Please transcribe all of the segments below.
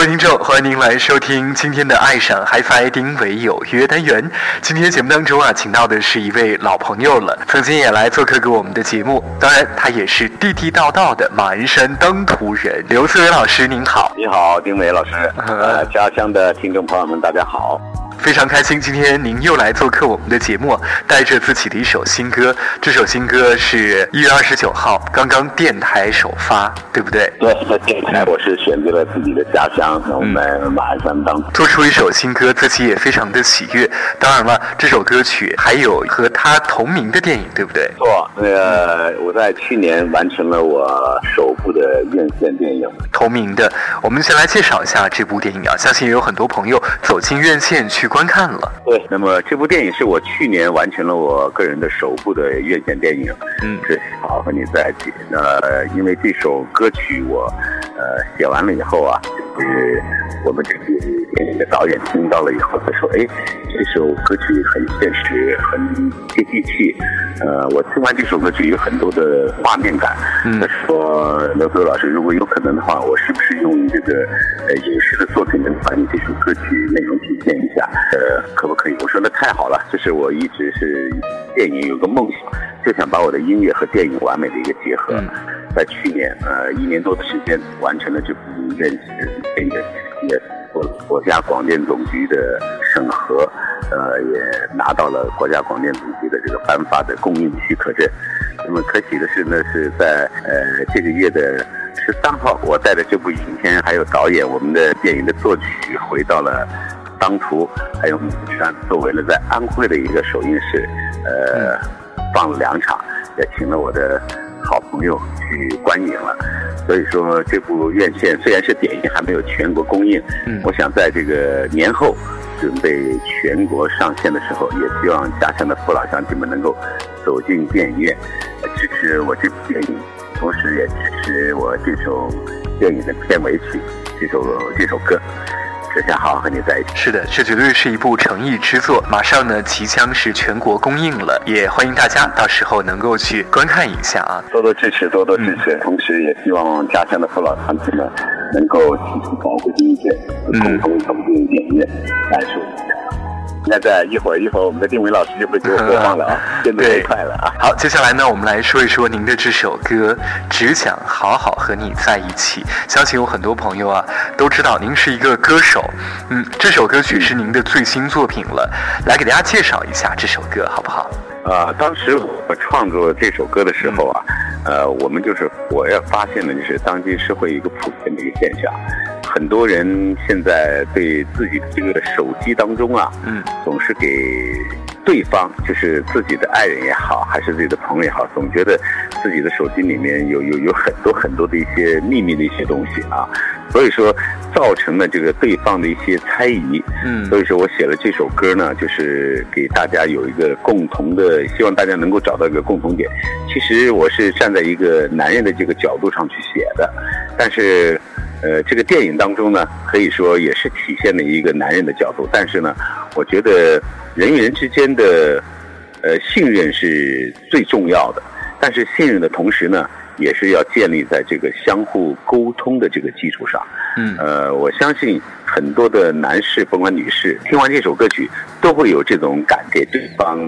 位听众，欢迎您来收听今天的《爱上 HiFi 丁伟有约》单元。今天节目当中啊，请到的是一位老朋友了，曾经也来做客过我们的节目。当然，他也是地地道道的马鞍山当涂人。刘思维老师，您好。你好，丁伟老师。呃，家乡的听众朋友们，大家好。非常开心，今天您又来做客我们的节目，带着自己的一首新歌。这首新歌是一月二十九号刚刚电台首发，对不对？对，在电台我是选择了自己的家乡，我们马鞍山当。做出一首新歌，自己也非常的喜悦。当然了，这首歌曲还有和他同名的电影，对不对？错，那个我在去年完成了我首部的院线电影，同名的。我们先来介绍一下这部电影啊，相信也有很多朋友走进院线去。观看了，对。那么这部电影是我去年完成了我个人的首部的院线电影，嗯，是好和你在一起。那因为这首歌曲我，呃，写完了以后啊，就是我们这个电影的导演听到了以后，他说：“哎，这首歌曲很现实，很接地气。”呃，我听完这首歌曲有很多的画面感。他说：“刘德老师，如果有可能的话，我是不是用这个呃影视的作品能把你这首歌曲内容体现一下？呃，可不可以？”我说：“那太好了，这是我一直是电影有个梦想，就想把我的音乐和电影完美的一个结合。在去年呃一年多的时间完成了这部院线电影，也国国家广电总局的审核。”呃，也拿到了国家广电总局的这个颁发的供应许可证。那么可喜的是呢，是在呃这个月的十三号，我带着这部影片，还有导演，我们的电影的作曲，回到了当涂，还有牡山，作为了在安徽的一个首映式，呃，放了两场，也请了我的好朋友去观影了。所以说，这部院线虽然是点映，还没有全国公映。嗯，我想在这个年后。准备全国上线的时候，也希望家乡的父老乡亲们能够走进电影院，支持我这部电影，同时也支持我这首电影的片尾曲，这首这首歌。只想好好和你在一起。是的，这绝对是一部诚意之作。马上呢，即将是全国公映了，也欢迎大家到时候能够去观看一下啊！多多支持，多多支持。同时也希望家乡的父老乡亲们能够提出宝贵的意见，共同走进电影院，感受。那在一会儿，一会儿我们的定伟老师就会给我播放了啊，变得太快了啊！好，接下来呢，我们来说一说您的这首歌《只想好好和你在一起》。相信有很多朋友啊都知道您是一个歌手，嗯，这首歌曲是您的最新作品了，来给大家介绍一下这首歌好不好？啊，当时我创作这首歌的时候啊，呃，我们就是我要发现的就是当今社会一个普遍的一个现象。很多人现在对自己的这个手机当中啊，嗯，总是给对方，就是自己的爱人也好，还是自己的朋友也好，总觉得自己的手机里面有有有很多很多的一些秘密的一些东西啊，所以说造成了这个对方的一些猜疑，嗯，所以说我写了这首歌呢，就是给大家有一个共同的，希望大家能够找到一个共同点。其实我是站在一个男人的这个角度上去写的，但是。呃，这个电影当中呢，可以说也是体现了一个男人的角度。但是呢，我觉得人与人之间的呃信任是最重要的。但是信任的同时呢，也是要建立在这个相互沟通的这个基础上。嗯。呃，我相信很多的男士，甭管女士，听完这首歌曲，都会有这种感给对方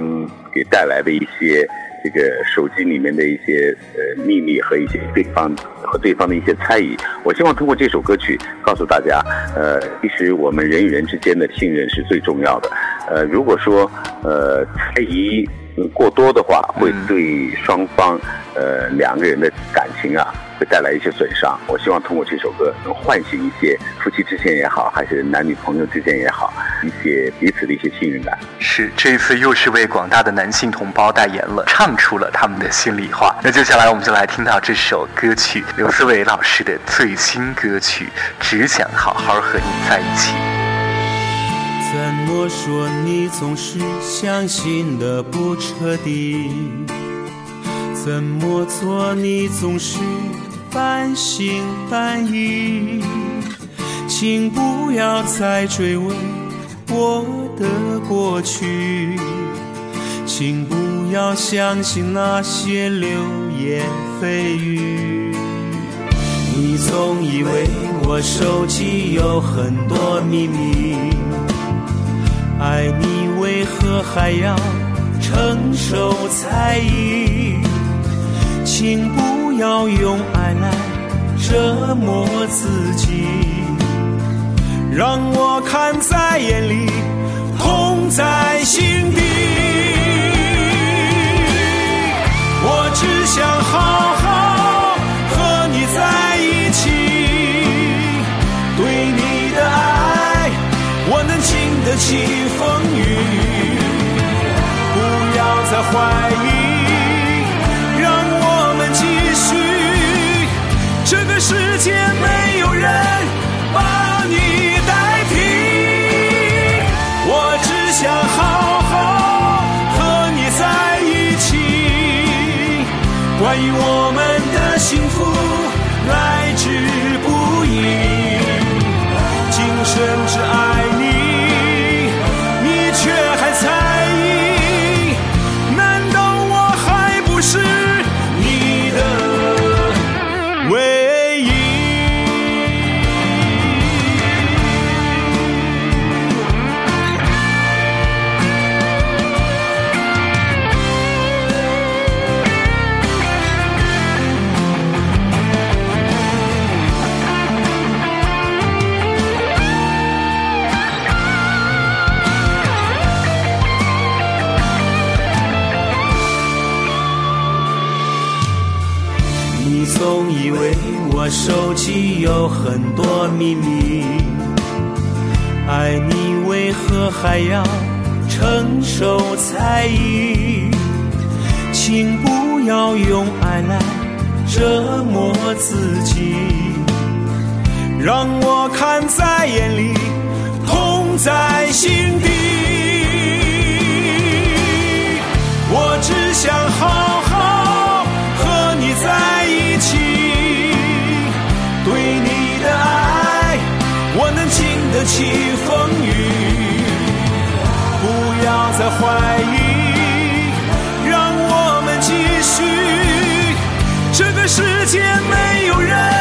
给带来的一些。这个手机里面的一些呃秘密和一些对方和对方的一些猜疑，我希望通过这首歌曲告诉大家，呃，其实我们人与人之间的信任是最重要的。呃，如果说呃猜疑过多的话，会对双方呃两个人的感情啊。会带来一些损伤，我希望通过这首歌能唤醒一些夫妻之间也好，还是男女朋友之间也好，一些彼此的一些信任感。是，这一次又是为广大的男性同胞代言了，唱出了他们的心里话。那接下来我们就来听到这首歌曲，刘思维老师的最新歌曲《只想好好和你在一起》。怎么说你总是相信的不彻底？怎么做你总是？半信半疑，请不要再追问我的过去，请不要相信那些流言蜚语。你总以为我手机有很多秘密，爱你为何还要承受猜疑？请不要用爱来折磨自己，让我看在眼里，痛在心再怀疑，让我们继续，这个世界没有人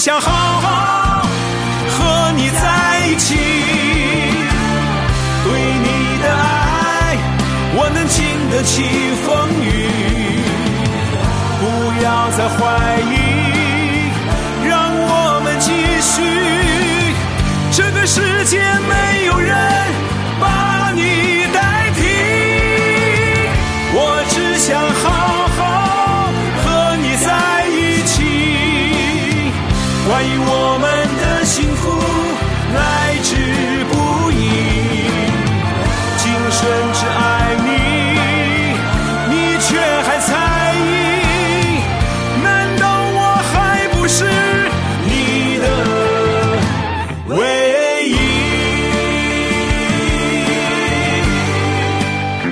想好好和你在一起，对你的爱，我能经得起风雨，不要再怀疑，让我们继续，这个世界没有人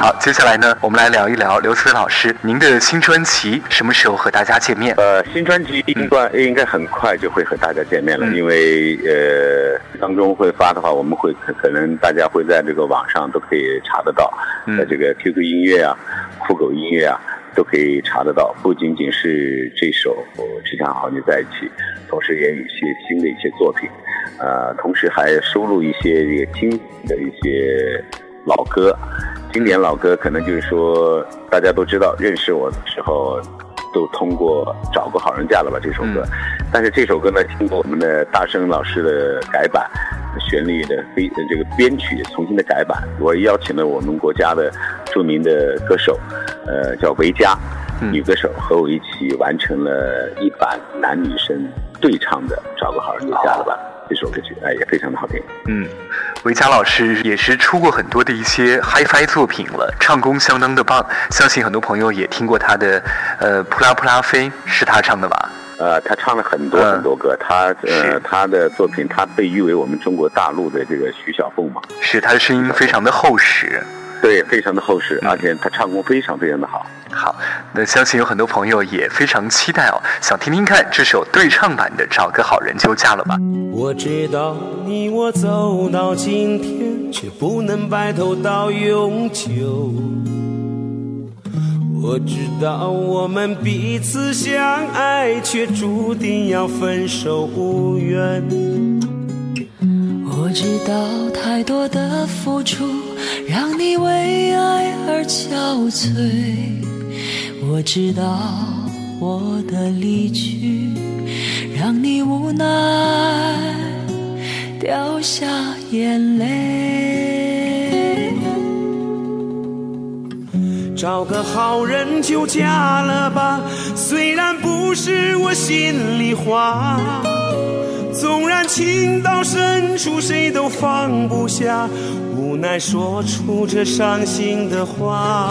好，接下来呢，我们来聊一聊刘慈老师，您的新专辑什么时候和大家见面？呃，新专辑应该应该很快就会和大家见面了，嗯因为呃当中会发的话，我们会可可能大家会在这个网上都可以查得到，嗯在这个 QQ 音乐啊、酷狗音乐啊都可以查得到。不仅仅是这首《只想好你在一起》，同时也有一些新的一些作品，呃，同时还收录一些这个经的一些老歌，经典老歌，可能就是说大家都知道，认识我的时候都通过《找个好人嫁了吧》这首歌，但是这首歌呢，经过我们的大生老师的改版，旋律的非呃这个编曲重新的改版，我邀请了我们国家的著名的歌手，呃，叫维嘉。女歌手和我一起完成了一版男女生对唱的《找个好人就嫁了吧》。这首歌曲，哎，也非常的好听。嗯，维嘉老师也是出过很多的一些 HiFi 作品了，唱功相当的棒。相信很多朋友也听过他的，呃，扑啦扑啦飞是他唱的吧？呃，他唱了很多很多歌，他呃他的作品，他被誉为我们中国大陆的这个徐小凤嘛。是，他的声音非常的厚实。对，非常的厚实，而且他唱功非常非常的好。好，那相信有很多朋友也非常期待哦，想听听看这首对唱版的《找个好人就嫁了吧》。我知道你我走到今天，却不能白头到永久。我知道我们彼此相爱，却注定要分手无缘。我知道太多的付出。让你为爱而憔悴，我知道我的离去让你无奈掉下眼泪。找个好人就嫁了吧，虽然不是我心里话，纵然情到深处谁都放不下。无奈说出这伤心的话，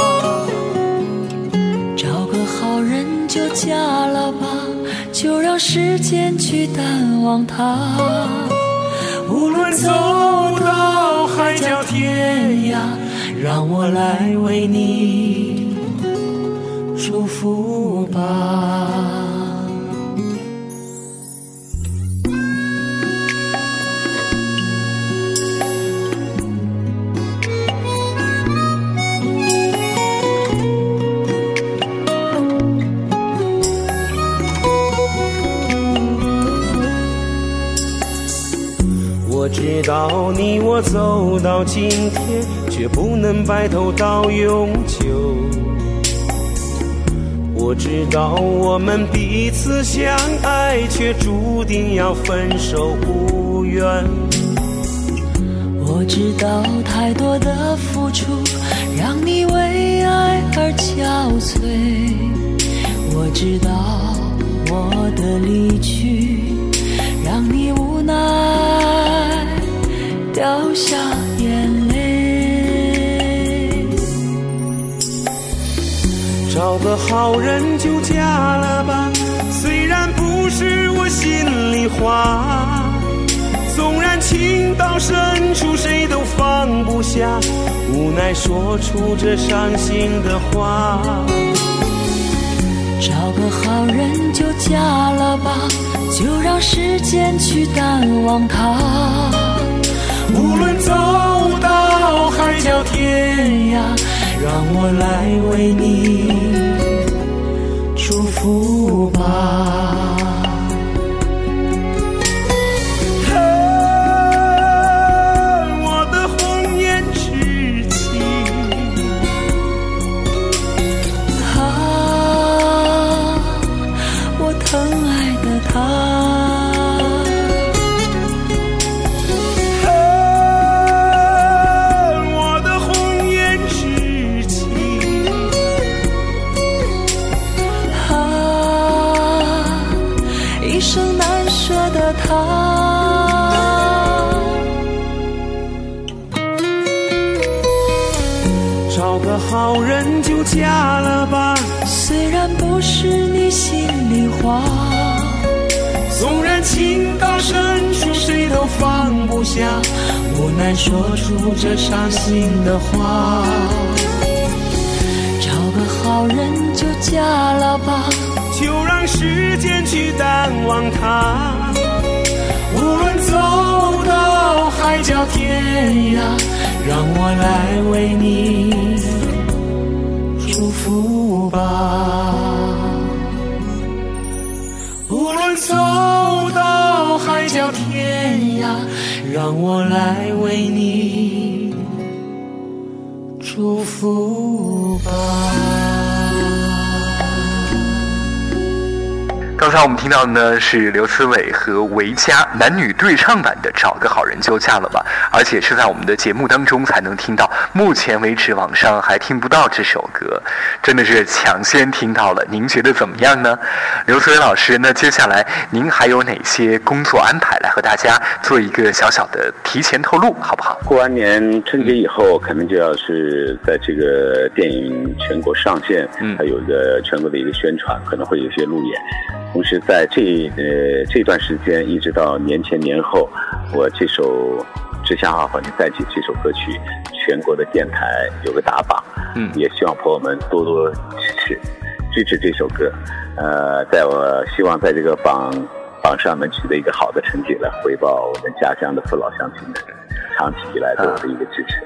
找个好人就嫁了吧，就让时间去淡忘他。无论走到海角天涯，让我来为你祝福吧。知道你我走到今天，却不能白头到永久。我知道我们彼此相爱，却注定要分手无缘。我知道太多的付出，让你为爱而憔悴。我知道我的离去，掉下眼泪，找个好人就嫁了吧。虽然不是我心里话，纵然情到深处谁都放不下，无奈说出这伤心的话。找个好人就嫁了吧，就让时间去淡忘他。无论走到海角天涯，让我来为你祝福吧。难说出这伤心的话。找个好人就嫁了吧，就让时间去淡忘他。无论走到海角天涯，让我来为你。祝福吧，无论走到海角天涯，让我来为你祝福吧。刚才我们听到的呢是刘思伟和维嘉男女对唱版的《找个好人就嫁了吧》，而且是在我们的节目当中才能听到，目前为止网上还听不到这首歌，真的是抢先听到了。您觉得怎么样呢？刘思伟老师，那接下来您还有哪些工作安排来和大家做一个小小的提前透露，好不好？过完年春节以后，可能就要是在这个电影全国上线，嗯，还有一个全国的一个宣传，可能会有一些路演。同时，在这呃这段时间，一直到年前年后，我这首《只想好和你在一起》这首歌曲，全国的电台有个打榜，嗯，也希望朋友们多多支持支持这首歌。呃，在我希望在这个榜榜上能取得一个好的成绩，来回报我们家乡的父老乡亲们长期以来对我的一个支持。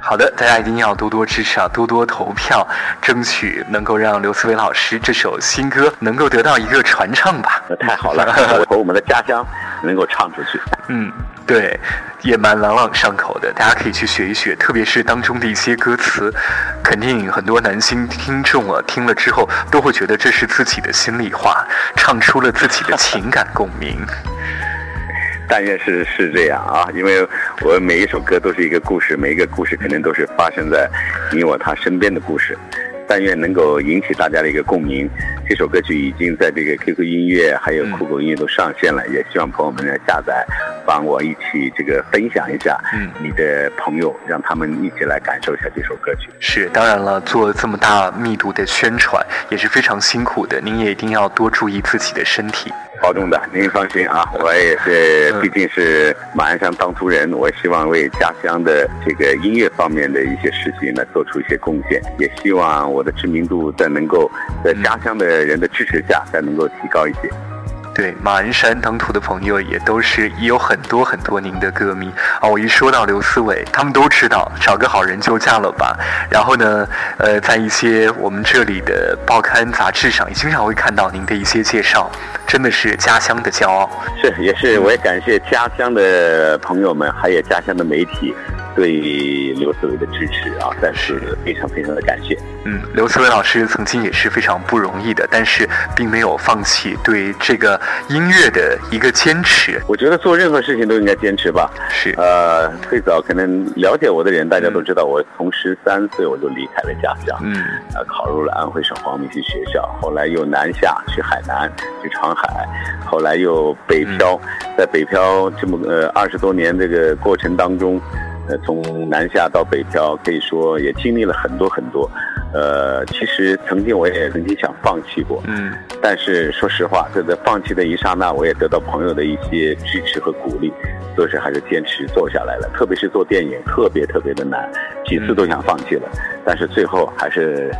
好的，大家一定要多多支持啊，多多投票，争取能够让刘思维老师这首新歌能够得到一个传唱吧。那太好了，和我们的家乡能够唱出去。嗯，对，也蛮朗朗上口的，大家可以去学一学，特别是当中的一些歌词，肯定很多男性听众啊听了之后都会觉得这是自己的心里话，唱出了自己的情感共鸣。但愿是是这样啊，因为我每一首歌都是一个故事，每一个故事肯定都是发生在你我他身边的故事。但愿能够引起大家的一个共鸣。这首歌曲已经在这个 QQ 音乐还有酷狗音乐都上线了，也希望朋友们来下载，帮我一起这个分享一下，嗯，你的朋友让他们一起来感受一下这首歌曲。是，当然了，做这么大密度的宣传也是非常辛苦的，您也一定要多注意自己的身体。保重的，您放心啊，我也是，毕竟是马鞍山当涂人，我希望为家乡的这个音乐方面的一些事情呢做出一些贡献，也希望我的知名度在能够在家乡的人的支持下再能够提高一些。对马鞍山当涂的朋友也都是也有很多很多您的歌迷啊！我一说到刘思伟，他们都知道找个好人就嫁了吧。然后呢，呃，在一些我们这里的报刊杂志上，也经常会看到您的一些介绍，真的是家乡的骄傲。是，也是，我也感谢家乡的朋友们，还有家乡的媒体。对刘思维的支持啊，但是非常非常的感谢。嗯，刘思维老师曾经也是非常不容易的，但是并没有放弃对这个音乐的一个坚持。我觉得做任何事情都应该坚持吧。是。呃，最早可能了解我的人，大家都知道，我从十三岁我就离开了家乡，嗯，呃，考入了安徽省黄梅区学校，后来又南下去海南，去长海，后来又北漂，在北漂这么呃二十多年这个过程当中。呃，从南下到北漂，可以说也经历了很多很多。呃，其实曾经我也曾经想放弃过，嗯，但是说实话，在这放弃的一刹那，我也得到朋友的一些支持和鼓励，所以说还是坚持做下来了。特别是做电影，特别特别的难，几次都想放弃了，但是最后还是。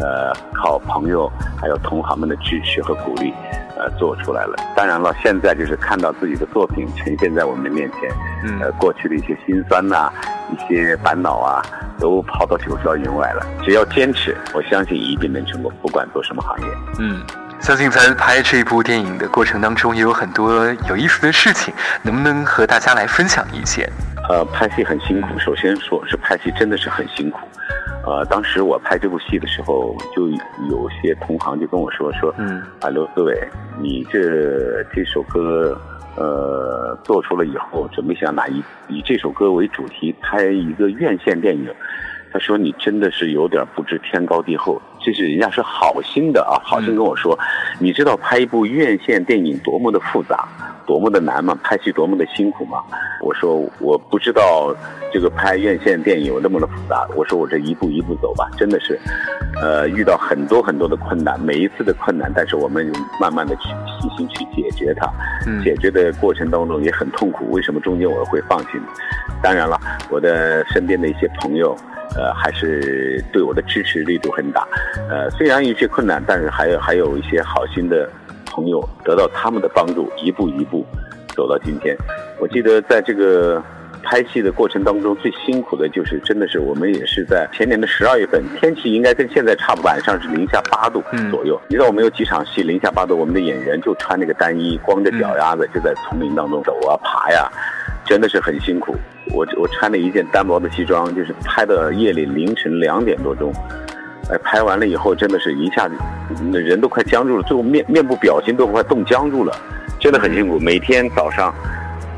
呃，靠朋友还有同行们的支持和鼓励，呃，做出来了。当然了，现在就是看到自己的作品呈现在我们的面前，呃，过去的一些心酸呐，一些烦恼啊，都抛到九霄云外了。只要坚持，我相信一定能成功，不管做什么行业。嗯，相信在拍这部电影的过程当中，也有很多有意思的事情，能不能和大家来分享一些？呃，拍戏很辛苦，首先说是拍戏真的是很辛苦。呃，当时我拍这部戏的时候，就有些同行就跟我说说，嗯，啊，刘思伟，你这这首歌，呃，做出了以后，准备想拿一以这首歌为主题拍一个院线电影。他说你真的是有点不知天高地厚，这是人家是好心的啊，好心跟我说，你知道拍一部院线电影多么的复杂。多么的难吗，拍戏多么的辛苦吗。我说我不知道这个拍院线电影有那么的复杂。我说我这一步一步走吧，真的是，呃，遇到很多很多的困难，每一次的困难，但是我们慢慢的去细心去解决它。解决的过程当中也很痛苦。为什么中间我会放弃呢？当然了，我的身边的一些朋友，呃，还是对我的支持力度很大。呃，虽然有些困难，但是还有还有一些好心的。朋友得到他们的帮助，一步一步走到今天。我记得在这个拍戏的过程当中，最辛苦的就是真的是我们也是在前年的十二月份，天气应该跟现在差不多，晚上是零下八度左右。你知道我们有几场戏零下八度，我们的演员就穿那个单衣，光着脚丫子就在丛林当中走啊爬呀，真的是很辛苦。我我穿了一件单薄的西装，就是拍到夜里凌晨两点多钟。哎，拍完了以后真的是一下子，那人都快僵住了，最后面面部表情都快冻僵住了，真的很辛苦。每天早上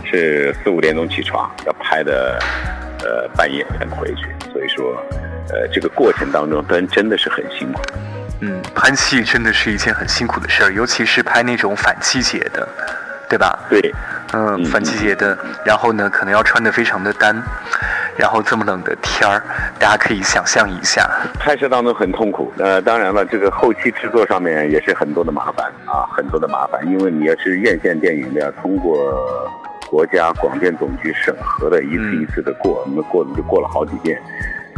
是四五点钟起床，要拍的，呃，半夜才能回去。所以说，呃，这个过程当中真真的是很辛苦。嗯，拍戏真的是一件很辛苦的事儿，尤其是拍那种反季节的，对吧？对。嗯，反季节的，然后呢，可能要穿的非常的单，然后这么冷的天儿，大家可以想象一下。拍摄当中很痛苦，呃，当然了，这个后期制作上面也是很多的麻烦啊，很多的麻烦，因为你要是院线电影的，通过国家广电总局审核的，一次一次的过，我们过就过了好几遍，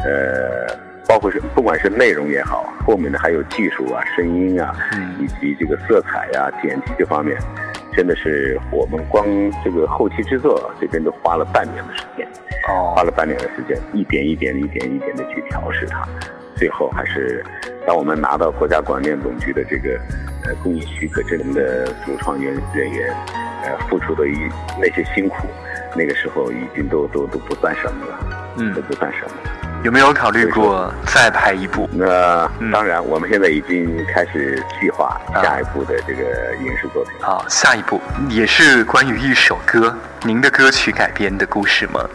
呃，包括是不管是内容也好，后面的还有技术啊、声音啊，以及这个色彩啊、剪辑这方面。真的是我们光这个后期制作这边都花了半年的时间，哦，花了半年的时间，一点一点、一点一点的去调试它，最后还是当我们拿到国家广电总局的这个呃工艺许可证的主创人人员，呃付出的一那些辛苦，那个时候已经都都都不算什么了，嗯，都不算什么。有没有考虑过再拍一部？那当然，我们现在已经开始计划下一部的这个影视作品。好，下一部也是关于一首歌，您的歌曲改编的故事吗？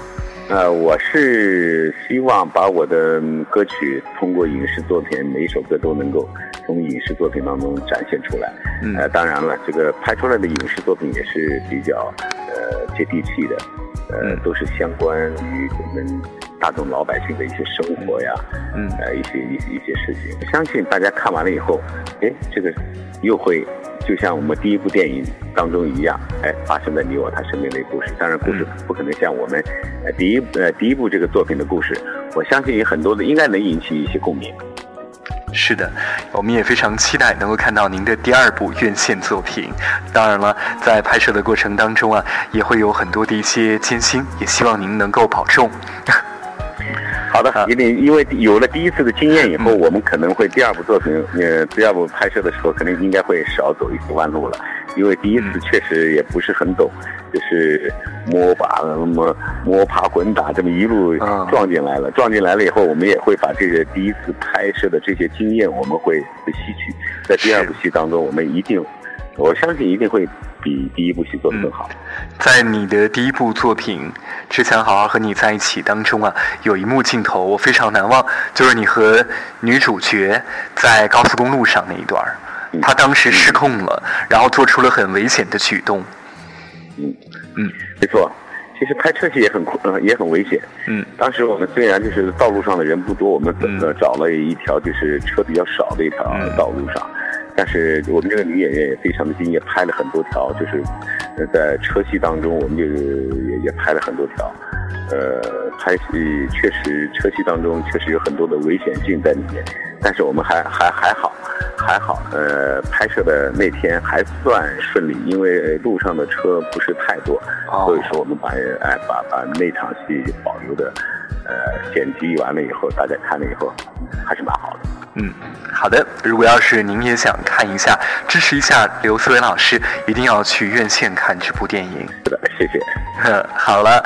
呃，我是希望把我的歌曲通过影视作品，每一首歌都能够从影视作品当中展现出来。呃，当然了，这个拍出来的影视作品也是比较呃接地气的。呃，都是相关于我们大众老百姓的一些生活呀，嗯，呃，一些一一些事情。相信大家看完了以后，哎，这个又会就像我们第一部电影当中一样，哎，发生在你我他身边的故事。当然，故事不可能像我们呃第一呃第一部这个作品的故事，我相信有很多的应该能引起一些共鸣。是的，我们也非常期待能够看到您的第二部院线作品。当然了，在拍摄的过程当中啊，也会有很多的一些艰辛，也希望您能够保重。好的，因为因为有了第一次的经验以后，我们可能会第二部作品，呃，第二部拍摄的时候，肯定应该会少走一些弯路了。因为第一次确实也不是很懂，就是摸爬摸摸爬滚打这么一路撞进来了，撞进来了以后，我们也会把这个第一次拍摄的这些经验，我们会吸取，在第二部戏当中，我们一定，我相信一定会比第一部戏做得更好。在你的第一部作品《只想好好和你在一起》当中啊，有一幕镜头我非常难忘，就是你和女主角在高速公路上那一段儿。他当时失控了，然后做出了很危险的举动。嗯嗯，没错，其实拍车戏也很困，也很危险。嗯，当时我们虽然就是道路上的人不多，我们怎么找了一条就是车比较少的一条道路上，但是我们这个女演员也非常的敬业，拍了很多条，就是在车戏当中，我们就也也拍了很多条。呃，拍戏确实车戏当中确实有很多的危险性在里面，但是我们还还还好。还好，呃，拍摄的那天还算顺利，因为路上的车不是太多，所以说我们把哎把把那场戏保留的，呃，剪辑完了以后，大家看了以后还是蛮好的。嗯，好的。如果要是您也想看一下，支持一下刘思维老师，一定要去院线看这部电影。是的，谢谢。好了。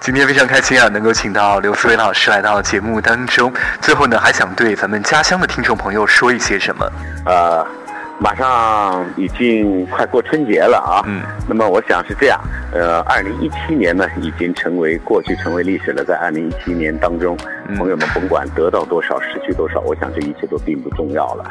今天非常开心啊，能够请到刘思维老师来到节目当中。最后呢，还想对咱们家乡的听众朋友说一些什么？呃，马上已经快过春节了啊。嗯。那么我想是这样，呃，二零一七年呢，已经成为过去，成为历史了。在二零一七年当中，朋友们甭管得到多少，失去多少，我想这一切都并不重要了。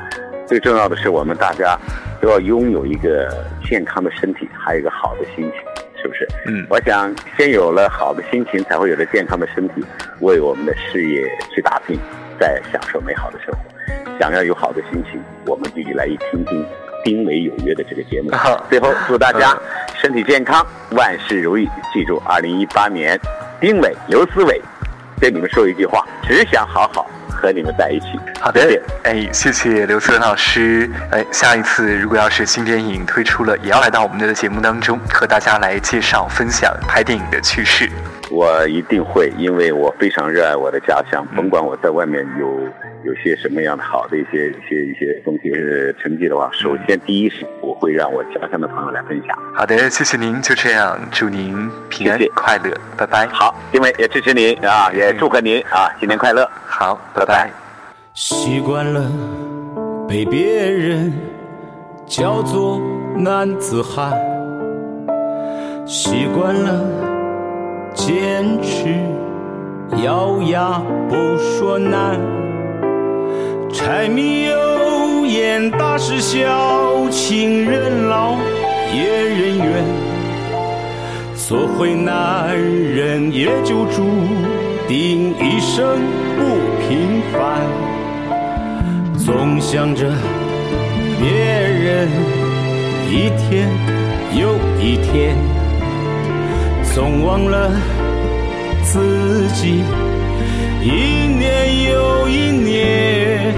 最重要的是，我们大家都要拥有一个健康的身体，还有一个好的心情。是不是？嗯，我想先有了好的心情，才会有了健康的身体，为我们的事业去打拼，再享受美好的生活。想要有好的心情，我们就来一听听丁伟有约的这个节目。最后祝大家身体健康，万事如意。记住，二零一八年，丁伟、刘思伟，对你们说一句话：只想好好。和你们在一起，好的，哎，谢谢刘思文老师，哎，下一次如果要是新电影推出了，也要来到我们的节目当中，和大家来介绍分享拍电影的趣事。我一定会，因为我非常热爱我的家乡，甭管我在外面有有些什么样的好的一些一些一些东西成绩的话，首先第一是我会让我家乡的朋友来分享。好的，谢谢您，就这样，祝您平安快乐，拜拜。好，因为也支持您啊，也祝贺您啊，新年快乐。好，拜拜。习惯了被别人叫做男子汉，习惯了坚持咬牙不说难，柴米油盐大事小，情人老也人怨，做回男人也就注定一生不平凡。总想着别人，一天又一天，总忘了自己，一年又一年。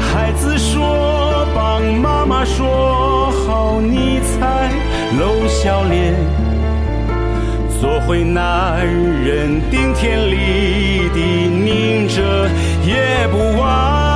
孩子说帮妈妈说好，你才露笑脸。做回男人，顶天立地，拧着也不晚。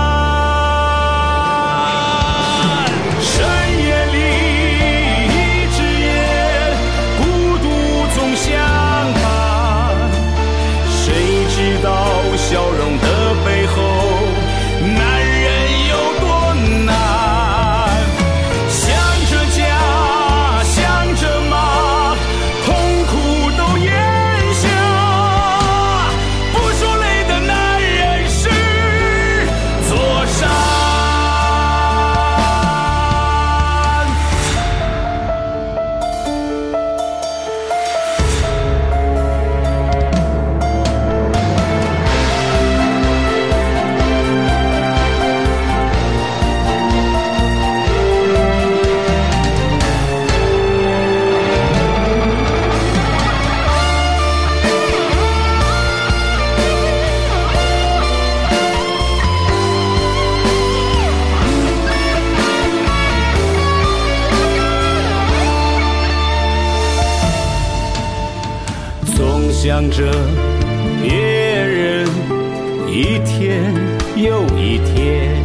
天又一天，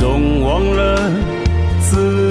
总忘了自